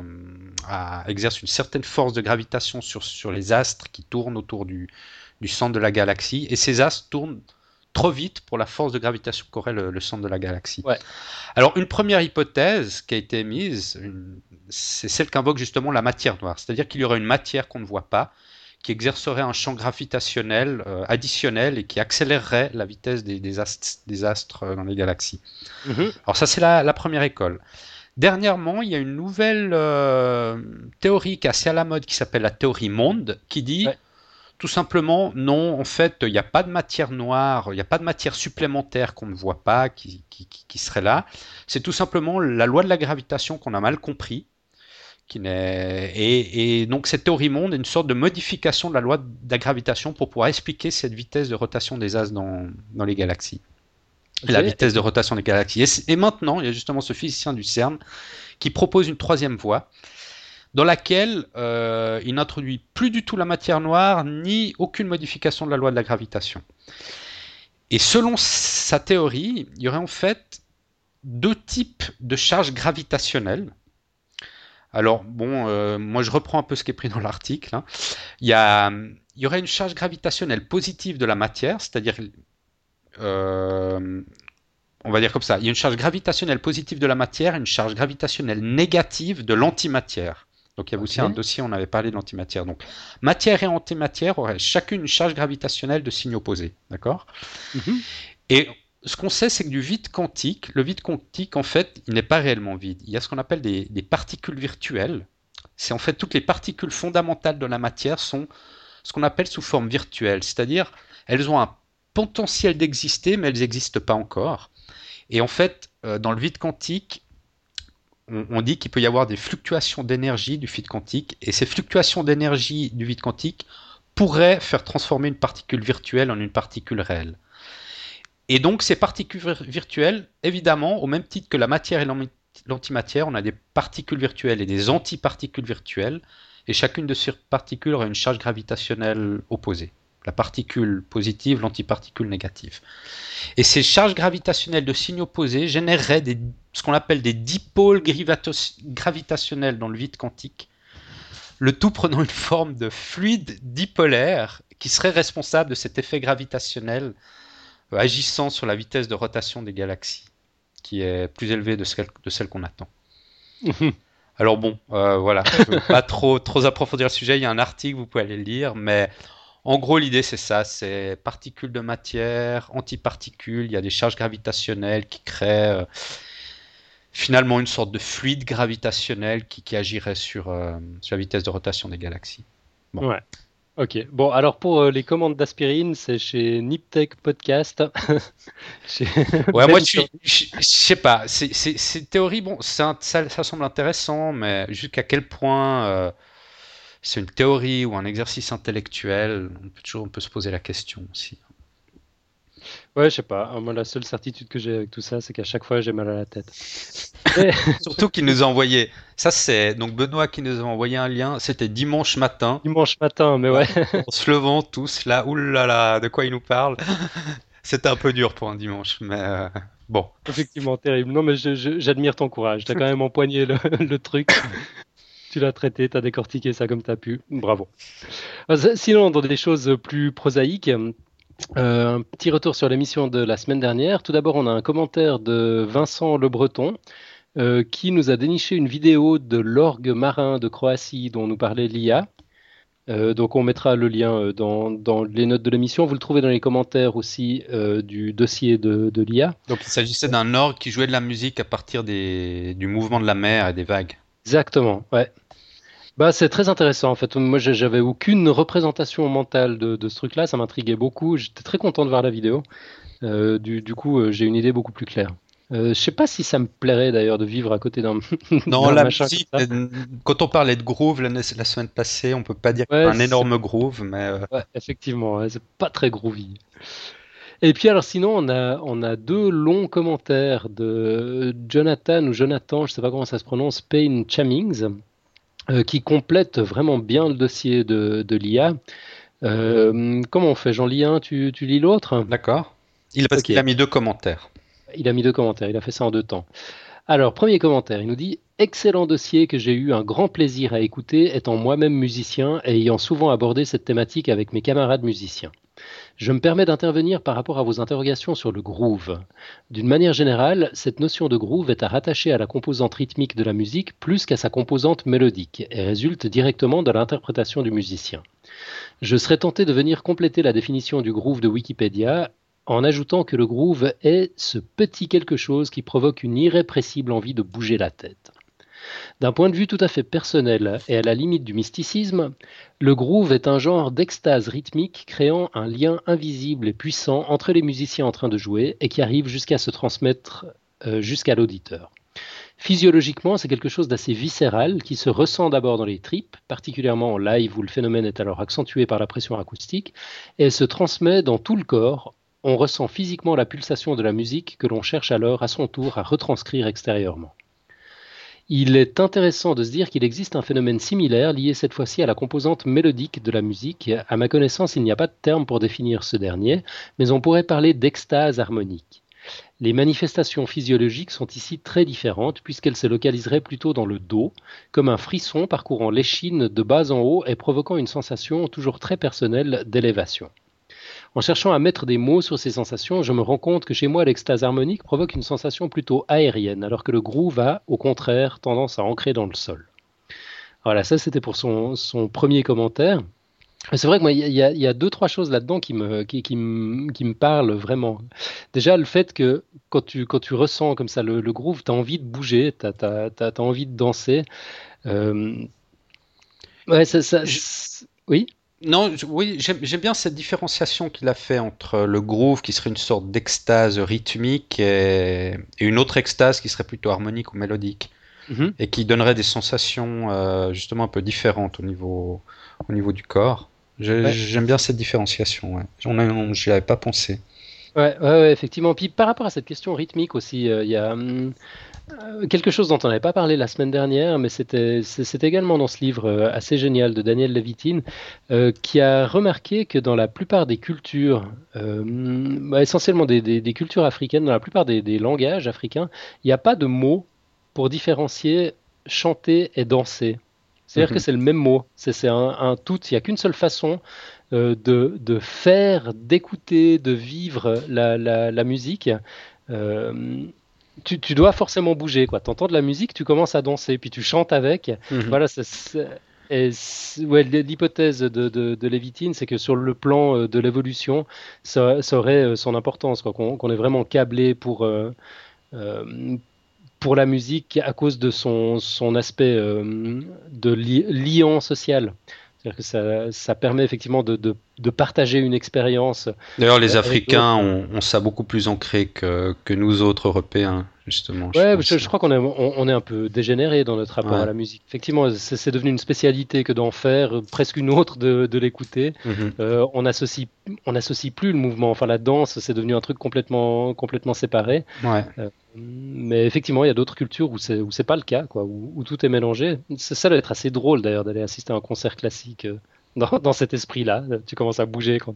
exerce une certaine force de gravitation sur, sur les astres qui tournent autour du, du centre de la galaxie, et ces astres tournent trop vite pour la force de gravitation qu'aurait le, centre de la galaxie. Alors une première hypothèse qui a été émise, c'est celle qu'invoque justement la matière noire, c'est-à-dire qu'il y aurait une matière qu'on ne voit pas, qui exercerait un champ gravitationnel euh, additionnel et qui accélérerait la vitesse des, astres, euh, dans les galaxies. Mm-hmm. Alors ça c'est la, première école. Dernièrement, il y a une nouvelle euh, théorie qui est assez à la mode qui s'appelle la théorie monde, qui dit tout simplement, non, en fait, il n'y a pas de matière noire, il n'y a pas de matière supplémentaire qu'on ne voit pas qui, serait là. C'est tout simplement la loi de la gravitation qu'on a mal compris. Qui et, et, donc cette théorie monde est une sorte de modification de la loi de la gravitation pour pouvoir expliquer cette vitesse de rotation des astres dans, les galaxies. La vitesse de rotation des galaxies. Et, et, maintenant, il y a justement ce physicien du CERN qui propose une troisième voie dans laquelle euh, il n'introduit plus du tout la matière noire ni aucune modification de la loi de la gravitation. Et selon sa théorie, il y aurait en fait deux types de charges gravitationnelles. Alors, bon, euh, moi je reprends un peu ce qui est pris dans l'article. Hein. Il, y aurait une charge gravitationnelle positive de la matière, c'est-à-dire, euh, on va dire comme ça, il y a une charge gravitationnelle positive de la matière et une charge gravitationnelle négative de l'antimatière. Donc il y a aussi un dossier, on avait parlé de l'antimatière. Donc matière et antimatière auraient chacune une charge gravitationnelle de signe opposé. D'accord? Mhm. Et ce qu'on sait, c'est que du vide quantique, le vide quantique, en fait, il n'est pas réellement vide. Il y a ce qu'on appelle des, particules virtuelles. C'est en fait toutes les particules fondamentales de la matière sont ce qu'on appelle sous forme virtuelle. C'est-à-dire, elles ont un potentiel d'exister, mais elles n'existent pas encore. Et en fait, euh, dans le vide quantique, on, dit qu'il peut y avoir des fluctuations d'énergie du vide quantique, et ces fluctuations d'énergie du vide quantique pourraient faire transformer une particule virtuelle en une particule réelle. Et donc ces particules virtuelles, évidemment, au même titre que la matière et l'antimatière, on a des particules virtuelles et des antiparticules virtuelles, et chacune de ces particules aurait une charge gravitationnelle opposée la particule positive, l'antiparticule négative. Et ces charges gravitationnelles de signes opposés généreraient ce qu'on appelle des dipôles gravitationnels dans le vide quantique, le tout prenant une forme de fluide dipolaire qui serait responsable de cet effet gravitationnel euh, agissant sur la vitesse de rotation des galaxies, qui est plus élevée de celle, de celle qu'on attend. (laughs) Alors bon, euh, voilà, je ne veux (laughs) pas trop, trop approfondir le sujet, il y a un article, vous pouvez aller le lire, mais en gros l'idée c'est ça, c'est particules de matière, antiparticules, il y a des charges gravitationnelles qui créent euh, finalement une sorte de fluide gravitationnel qui, agirait sur, sur, la vitesse de rotation des galaxies. Bon. Ouais. Ok, bon, alors pour euh, les commandes d'aspirine, c'est chez Niptech Podcast. (laughs) ouais, moi, je, sais pas, c'est théorie, bon, ça, ça, semble intéressant, mais jusqu'à quel point euh, c'est une théorie ou un exercice intellectuel, on peut toujours on peut se poser la question aussi. Ouais, je sais pas. Moi, la seule certitude que j'ai avec tout ça, c'est qu'à chaque fois, j'ai mal à la tête. (laughs) (laughs) Surtout qu'il nous a envoyé. Ça, c'est donc Benoît qui nous a envoyé un lien. C'était dimanche matin. Dimanche matin, mais ouais. (laughs) en se levant tous là. Oulala, de quoi il nous parle? C'était un peu dur pour un dimanche, mais euh, bon. Effectivement, terrible. Non, mais j'admire ton courage. T'as quand même empoigné le, le truc. tu l'as traité, tu as décortiqué ça comme tu as pu. Bravo. Euh, sinon, dans des choses plus prosaïques, euh, un petit retour sur l'émission de la semaine dernière. Tout d'abord, on a un commentaire de Vincent Le Breton euh, qui nous a déniché une vidéo de l'orgue marin de Croatie dont nous parlait Lia. Euh, donc on mettra le lien dans, les notes de l'émission. Vous le trouvez dans les commentaires aussi du dossier de, de l'IA. Donc il s'agissait d'un orgue qui jouait de la musique à partir du mouvement de la mer et des vagues. Exactement, ouais. Bah, c'est très intéressant en fait. Moi, j'avais aucune représentation mentale de, ce truc-là. Ça m'intriguait beaucoup. J'étais très content de voir la vidéo. Euh, du, coup, euh, j'ai une idée beaucoup plus claire. Euh, je sais pas si ça me plairait d'ailleurs de vivre à côté d'un. (laughs) Non, la musique, quand on parlait de groove la, semaine passée, on peut pas dire un énorme groove, mais. Ouais, effectivement, c'est pas très groovy. Et puis alors sinon, on a, on a deux longs commentaires de Jonathan ou Jonathan, je sais pas comment ça se prononce, Payne Chamings, euh, qui complète vraiment bien le dossier de, de l'IA. Euh, comment on fait J'en lis un, tu, tu lis l'autre? D'accord. Il, parce qu'il a mis deux commentaires. Il a mis deux commentaires, il a fait ça en deux temps. Alors, premier commentaire, il nous dit Excellent dossier que j'ai eu un grand plaisir à écouter, étant moi-même musicien et ayant souvent abordé cette thématique avec mes camarades musiciens. Je me permets d'intervenir par rapport à vos interrogations sur le groove. D'une manière générale, cette notion de groove est à rattacher à la composante rythmique de la musique plus qu'à sa composante mélodique et résulte directement de l'interprétation du musicien. Je serais tenté de venir compléter la définition du groove de Wikipédia en ajoutant que le groove est ce petit quelque chose qui provoque une irrépressible envie de bouger la tête. D'un point de vue tout à fait personnel et à la limite du mysticisme, le groove est un genre d'extase rythmique créant un lien invisible et puissant entre les musiciens en train de jouer et qui arrive jusqu'à se transmettre euh, jusqu'à l'auditeur. Physiologiquement, c'est quelque chose d'assez viscéral qui se ressent d'abord dans les tripes, particulièrement en live où le phénomène est alors accentué par la pression acoustique, et se transmet dans tout le corps. On ressent physiquement la pulsation de la musique que l'on cherche alors à son tour à retranscrire extérieurement. Il est intéressant de se dire qu'il existe un phénomène similaire lié cette fois-ci à la composante mélodique de la musique. À ma connaissance, il n'y a pas de terme pour définir ce dernier, mais on pourrait parler d'extase harmonique. Les manifestations physiologiques sont ici très différentes puisqu'elles se localiseraient plutôt dans le dos, comme un frisson parcourant l'échine de bas en haut et provoquant une sensation toujours très personnelle d'élévation. En cherchant à mettre des mots sur ces sensations, je me rends compte que chez moi, l'extase harmonique provoque une sensation plutôt aérienne, alors que le groove a, au contraire, tendance à ancrer dans le sol. Voilà, ça c'était pour son, premier commentaire. C'est vrai que moi, il y, a deux, trois choses là-dedans qui me, qui, me, parlent vraiment. Déjà, le fait que quand tu, quand tu ressens comme ça le, groove, tu as envie de bouger, tu as, envie de danser. Euh, ouais, ça, ça... Oui? Non, oui, j'aime bien cette différenciation qu'il a fait entre le groove qui serait une sorte d'extase rythmique et, une autre extase qui serait plutôt harmonique ou mélodique mhm. et qui donnerait des sensations euh, justement un peu différentes au niveau, au niveau du corps. J'aime bien cette différenciation. Ouais. Je n'y avais pas pensé. Ouais, ouais, effectivement. Puis par rapport à cette question rythmique aussi, euh, il y a hum, euh, quelque chose dont on n'avait pas parlé la semaine dernière, mais c'était également dans ce livre euh, assez génial de Daniel Levitine, euh, qui a remarqué que dans la plupart des cultures, bah, essentiellement des, cultures africaines, dans la plupart des, langages africains, il n'y a pas de mots pour différencier chanter et danser. C'est-à-dire que mhm. c'est le même mot. C'est un, tout. Il n'y a qu'une seule façon de, de, faire, d'écouter, de vivre la, la, musique. Euh, tu, tu, dois forcément bouger. Tu entends de la musique, tu commences à danser, puis tu chantes avec. Mhm. Voilà, ouais, l'hypothèse de, de, de Lévitine, c'est que sur le plan euh, de l'évolution, ça, aurait son importance, qu'on est vraiment câblé pour, pour la musique à cause de son, son aspect euh, de liant social. C'est-à-dire que ça, ça, permet effectivement de, de, de partager une expérience. D'ailleurs, les Africains ont, ont, ça beaucoup plus ancré que, que nous autres Européens justement. Ouais, je, crois qu'on est, on, est un peu dégénéré dans notre rapport à la musique. Effectivement, c'est devenu une spécialité que d'en faire, presque une autre de, de l'écouter. Mhm. euh, on associe, on associe plus le mouvement. Enfin, la danse, c'est devenu un truc complètement, complètement séparé. Ouais. Euh, mais effectivement, il y a d'autres cultures où c'est, où c'est pas le cas, quoi, où, où tout est mélangé. Ça doit être assez drôle d'ailleurs d'aller assister à un concert classique euh, dans, dans cet esprit-là. Tu commences à bouger quand.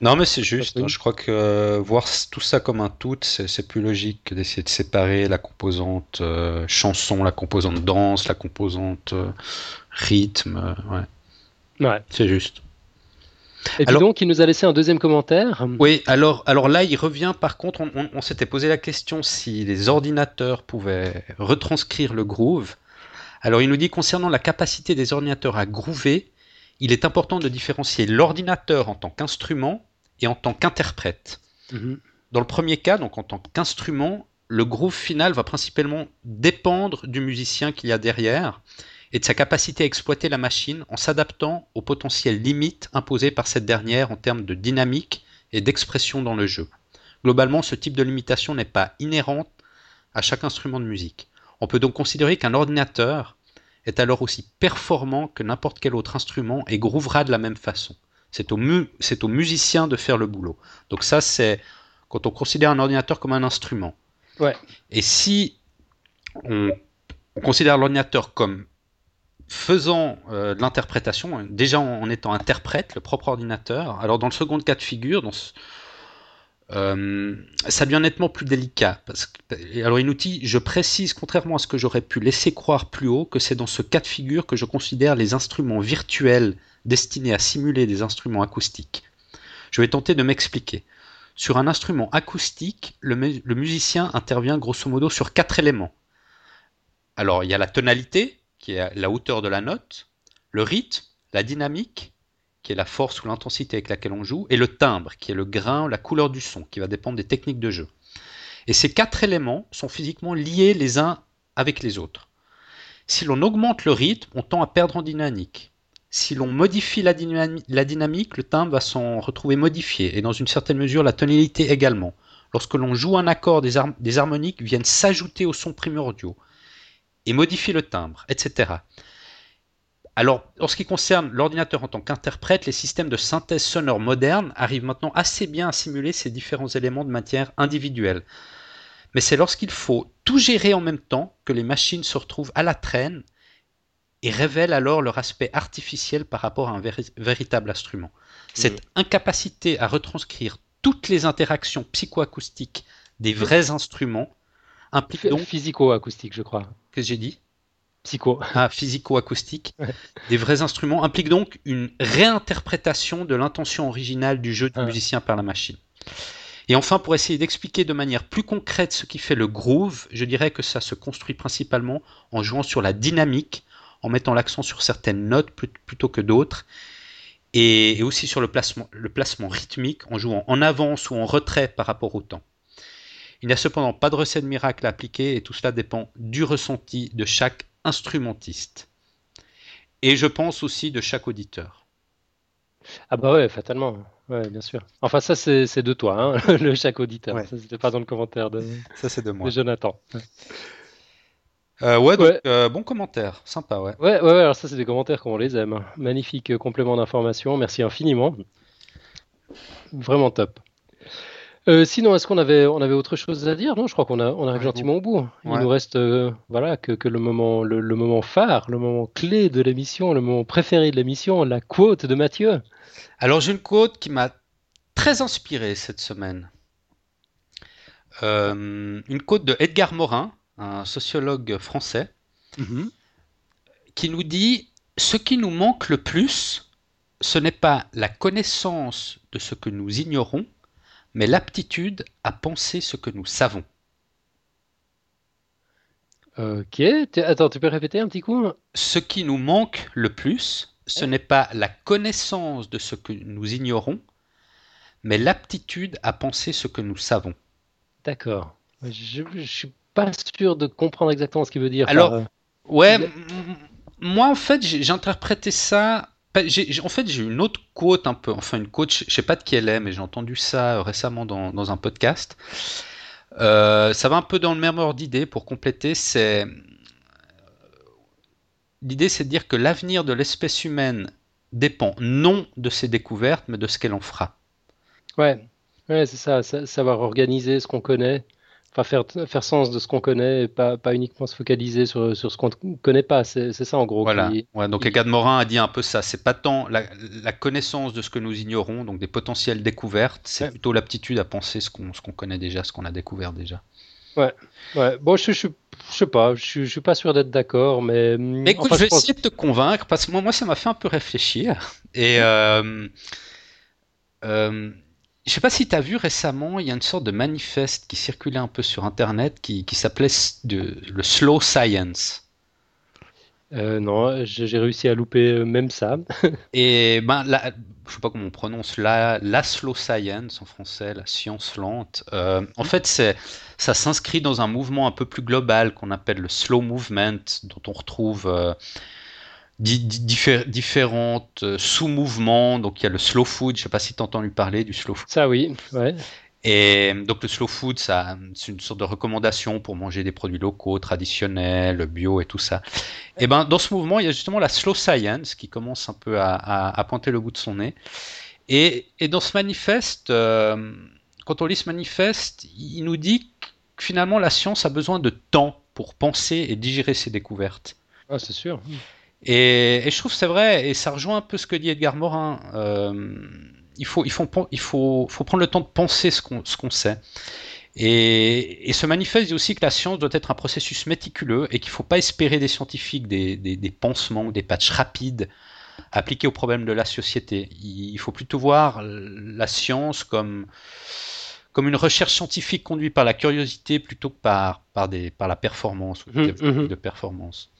Non, mais c'est juste. Je crois que euh, voir tout ça comme un tout, c'est plus logique que d'essayer de séparer la composante euh, chanson, la composante danse, la composante euh, rythme. ouais. ouais. C'est juste. Et donc, il nous a laissé un deuxième commentaire. Oui, alors, alors là, il revient. Par contre, on, on s'était posé la question si les ordinateurs pouvaient retranscrire le groove. Alors, il nous dit concernant la capacité des ordinateurs à groover, il est important de différencier l'ordinateur en tant qu'instrument et en tant qu'interprète. Mhm. Dans le premier cas, donc en tant qu'instrument, le groove final va principalement dépendre du musicien qu'il y a derrière et de sa capacité à exploiter la machine en s'adaptant aux potentielles limites imposées par cette dernière en termes de dynamique et d'expression dans le jeu. Globalement, ce type de limitation n'est pas inhérente à chaque instrument de musique. On peut donc considérer qu'un ordinateur est alors aussi performant que n'importe quel autre instrument et grouvera de la même façon. C'est au, mu au musicien de faire le boulot. Donc ça, c'est quand on considère un ordinateur comme un instrument. Ouais. Et si on, considère l'ordinateur comme faisant euh, de l'interprétation, déjà en, étant interprète, le propre ordinateur, alors dans le second cas de figure, dans ce, euh, ça devient nettement plus délicat. Alors Inuti, je précise, contrairement à ce que j'aurais pu laisser croire plus haut, que c'est dans ce cas de figure que je considère les instruments virtuels destinés à simuler des instruments acoustiques. Je vais tenter de m'expliquer. Sur un instrument acoustique, le, le musicien intervient grosso modo sur quatre éléments. Alors il y a la tonalité, qui est la hauteur de la note, le rythme, la dynamique, qui est la force ou l'intensité avec laquelle on joue, et le timbre, qui est le grain, la couleur du son, qui va dépendre des techniques de jeu. Et ces quatre éléments sont physiquement liés les uns avec les autres. Si l'on augmente le rythme, on tend à perdre en dynamique. Si l'on modifie la, dynamique, le timbre va s'en retrouver modifié, et dans une certaine mesure la tonalité également. Lorsque l'on joue un accord, des, des harmoniques viennent s'ajouter aux sons primordiaux et modifier le timbre, etc. Alors, en ce qui concerne l'ordinateur en tant qu'interprète, les systèmes de synthèse sonore modernes arrivent maintenant assez bien à simuler ces différents éléments de matière individuelle. Mais c'est lorsqu'il faut tout gérer en même temps que les machines se retrouvent à la traîne et révèlent alors leur aspect artificiel par rapport à un véritable instrument. Cette incapacité à retranscrire toutes les interactions psychoacoustiques des vrais instruments implique donc... Physico-acoustique, je crois. Qu'est-ce que j'ai dit? Psycho. Ah, physico-acoustique. Des vrais instruments impliquent donc une réinterprétation de l'intention originale du jeu du musicien par la machine. Et enfin, pour essayer d'expliquer de manière plus concrète ce qui fait le groove, je dirais que ça se construit principalement en jouant sur la dynamique, en mettant l'accent sur certaines notes plutôt que d'autres, et, aussi sur le placement, le placement rythmique, en jouant en avance ou en retrait par rapport au temps. Il n'y a cependant pas de recette miracle à appliquer et tout cela dépend du ressenti de chaque instrumentiste. Et je pense aussi de chaque auditeur. Ah bah ouais, fatalement. Ouais, bien sûr. Enfin, ça, c'est de toi, hein, (laughs) le chaque auditeur. Ça, c'était pas dans le commentaire de, ça, c'est de, moi. Jonathan. Euh, ouais, donc, euh, bon commentaire, sympa, ouais. Ouais, ouais, alors ça, c'est des commentaires qu'on les aime. Magnifique complément d'information, merci infiniment. Vraiment top. Euh, sinon, est-ce qu'on avait, on avait autre chose à dire? Non, je crois qu'on a, on arrive gentiment au bout. Il nous reste, euh, voilà, que, que, le moment, le, moment phare, le moment clé de l'émission, le moment préféré de l'émission, la quote de Mathieu. Alors, j'ai une quote qui m'a très inspiré cette semaine. Euh, une quote de Edgar Morin, un sociologue français, mm-hmm. qui nous dit ce qui nous manque le plus, ce n'est pas la connaissance de ce que nous ignorons, mais l'aptitude à penser ce que nous savons. Ok, attends, tu peux répéter un petit coup? Ce qui nous manque le plus, ce n'est pas la connaissance de ce que nous ignorons, mais l'aptitude à penser ce que nous savons. D'accord. Je ne suis pas sûr de comprendre exactement ce qu'il veut dire. Alors, ouais, moi en fait, En fait, j'ai une autre quote un peu, enfin une quote, je sais pas de qui elle est, mais j'ai entendu ça récemment dans, un podcast. Euh, ça va un peu dans le même ordre d'idée pour compléter. L'idée, c'est de dire que l'avenir de l'espèce humaine dépend non de ses découvertes, mais de ce qu'elle en fera. Ouais, ouais c'est ça, savoir organiser ce qu'on connaît, enfin faire, faire sens de ce qu'on connaît et pas, pas uniquement se focaliser sur, sur ce qu'on ne connaît pas. C'est ça en gros. Voilà. ouais, donc Egad Morin a dit un peu ça. C'est pas tant la, la, connaissance de ce que nous ignorons, donc des potentielles découvertes, c'est plutôt l'aptitude à penser ce qu'on qu'on connaît déjà, ce qu'on a découvert déjà. Ouais, ouais. Bon, je, je, je sais pas, je, je suis pas sûr d'être d'accord, mais. mais écoute, je vais essayer de te convaincre parce que moi, moi ça m'a fait un peu réfléchir. Et. Euh, euh, je sais pas si tu as vu récemment, il y a une sorte de manifeste qui circulait un peu sur Internet qui, s'appelait le Slow Science. Euh, non, j'ai réussi à louper euh, même ça. (laughs) Et ben, la, je sais pas comment on prononce la, la slow science en français, la science lente. Euh, en fait, c'est ça s'inscrit dans un mouvement un peu plus global qu'on appelle le slow movement, dont on retrouve différentes euh, sous-mouvements. Donc il y a le slow food, je sais pas si tu as entendu parler du slow food. Ça oui, ouais. Et donc le slow food, ça, c'est une sorte de recommandation pour manger des produits locaux, traditionnels, bio et tout ça. Et ben dans ce mouvement, il y a justement la slow science qui commence un peu à, à, pointer le bout de son nez. Et, et dans ce manifeste, euh, quand on lit ce manifeste, il nous dit que finalement la science a besoin de temps pour penser et digérer ses découvertes. Ah, c'est sûr. Et, je trouve que c'est vrai, et ça rejoint un peu ce que dit Edgar Morin. Euh, il, faut, il, faut, il faut, faut, prendre le temps de penser ce qu'on qu'on sait. Et, et, ce manifeste dit aussi que la science doit être un processus méticuleux et qu'il ne faut pas espérer des scientifiques des, des, des pansements ou des patchs rapides appliqués aux problèmes de la société. Il faut plutôt voir la science comme, comme une recherche scientifique conduite par la curiosité plutôt que par, par, des, par la performance ou le mmh, mmh. de performance.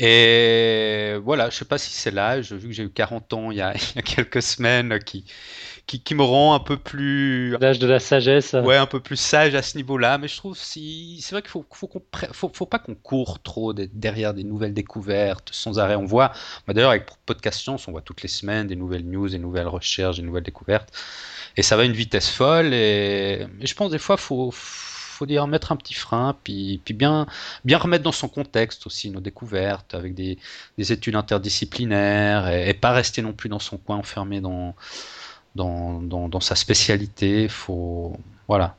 Et voilà, je sais pas si c'est l'âge, vu que j'ai eu 40 ans (laughs) il y a, quelques semaines, qui, qui, me rend un peu plus. L'âge de la sagesse. Ouais, un peu plus sage à ce niveau-là. Mais je trouve si c'est vrai qu'il faut, faut, faut, faut, pas qu'on court trop derrière des nouvelles découvertes sans arrêt. On voit, bah, d'ailleurs avec Podcast Science, on voit toutes les semaines des nouvelles news, des nouvelles recherches, des nouvelles découvertes. Et ça va à une vitesse folle. Et, et je pense des fois, faut faut dire mettre un petit frein, puis, puis bien, bien remettre dans son contexte aussi nos découvertes, avec des, des études interdisciplinaires, et, pas rester non plus dans son coin enfermé dans, dans, dans, sa spécialité. Faut, voilà.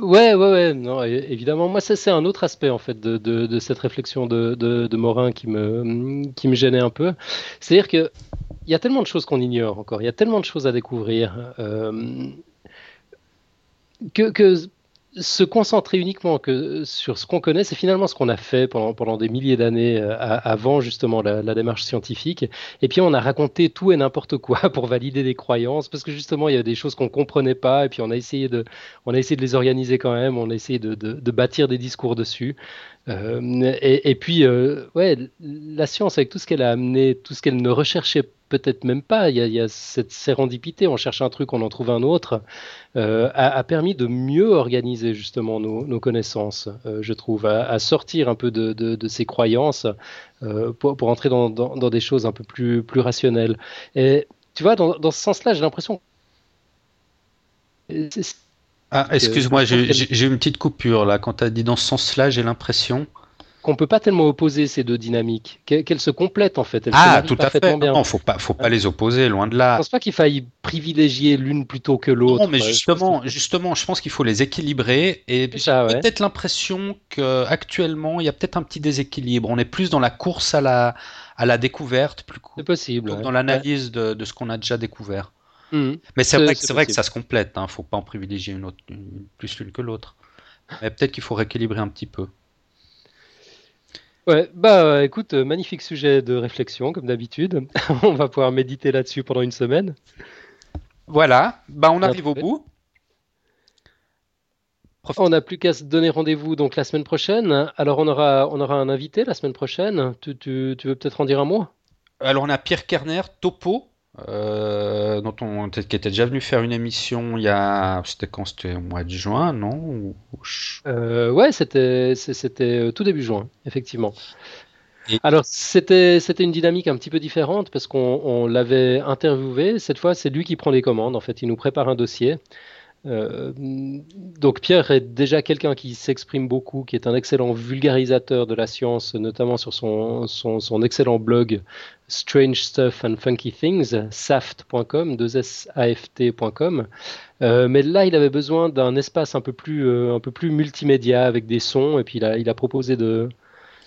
Ouais, ouais, ouais, non, évidemment. Moi, c'est un autre aspect, en fait, de, de, cette réflexion de, de, Morin qui me, qui me gênait un peu. C'est-à-dire que il y a tellement de choses qu'on ignore encore, il y a tellement de choses à découvrir. Euh, que, que se concentrer uniquement que sur ce qu'on connaît, c'est finalement ce qu'on a fait pendant, pendant des milliers d'années euh, avant justement la, démarche scientifique. Et puis on a raconté tout et n'importe quoi (laughs) pour valider des croyances, parce que justement il y a des choses qu'on comprenait pas, et puis on a essayé de, on a essayé de les organiser quand même, on a essayé de, de, bâtir des discours dessus. Euh, et, puis euh, ouais, la science avec tout ce qu'elle a amené, tout ce qu'elle ne recherchait peut-être même pas. Il y, a, cette sérendipité, on cherche un truc, on en trouve un autre, euh, a, permis de mieux organiser justement nos, connaissances, euh, je trouve, à, sortir un peu de, ces croyances euh, pour, entrer dans, des choses un peu plus, plus rationnelles. Et tu vois, dans, ce sens-là, j'ai l'impression. Ah, excuse-moi, j'ai une petite coupure là. Quand tu as dit dans ce sens-là, j'ai l'impression qu'on peut pas tellement opposer ces deux dynamiques, qu'elles se complètent en fait. ah, tout à fait. Bien. Non, faut pas, faut pas les opposer, loin de là. Je pense pas qu'il faille privilégier l'une plutôt que l'autre. Non, mais justement, je justement, je pense qu'il faut les équilibrer et peut-être l'impression qu'actuellement il y a peut-être un petit déséquilibre. On est plus dans la course à la à la découverte, plus possible, dans l'analyse de, de, ce qu'on a déjà découvert. Mmh. Mais c'est vrai, que, vrai que ça se complète. Hein. Faut pas en privilégier une autre, plus l'une que l'autre. Mais peut-être qu'il faut rééquilibrer un petit peu. Ouais, bah écoute, magnifique sujet de réflexion comme d'habitude. (laughs) on va pouvoir méditer là-dessus pendant une semaine. Voilà, bah on arrive au bout. On n'a plus qu'à se donner rendez-vous donc la semaine prochaine. Alors on aura, on aura un invité la semaine prochaine. Tu, tu, tu veux peut-être en dire un mot? Alors on a Pierre Kerner, Topo, euh, dont on qui était déjà venu faire une émission il y a c'était quand? C'était au mois de juin non? Euh, ouais c'était c'était euh, tout début juin effectivement. Alors c'était c'était une dynamique un petit peu différente parce qu'on l'avait interviewé. Cette fois c'est lui qui prend les commandes en fait. Il nous prépare un dossier. Euh, donc Pierre est déjà quelqu'un qui s'exprime beaucoup, qui est un excellent vulgarisateur de la science, notamment sur son, son, excellent blog Strange Stuff and Funky Things, saft.com, 2saft.com. Euh, mais là, il avait besoin d'un espace un peu plus, euh, un peu plus multimédia avec des sons, et puis il a, il a proposé de,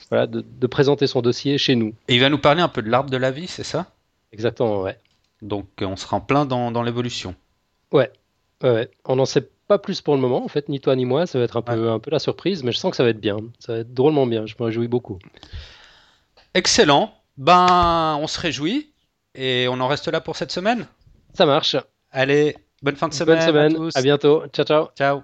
voilà, de, de, présenter son dossier chez nous. Et il va nous parler un peu de l'arbre de la vie, c'est ça? Exactement, ouais. Donc on sera en plein dans, dans l'évolution. Ouais, on n'en sait pas plus pour le moment, en fait, ni toi ni moi. Ça va être un peu, un peu la surprise, mais je sens que ça va être bien. Ça va être drôlement bien. Je me réjouis beaucoup. Excellent. Ben, on se réjouit et on en reste là pour cette semaine. Ça marche. Allez, bonne fin de semaine. Bonne semaine. À, à bientôt. Ciao, ciao. Ciao.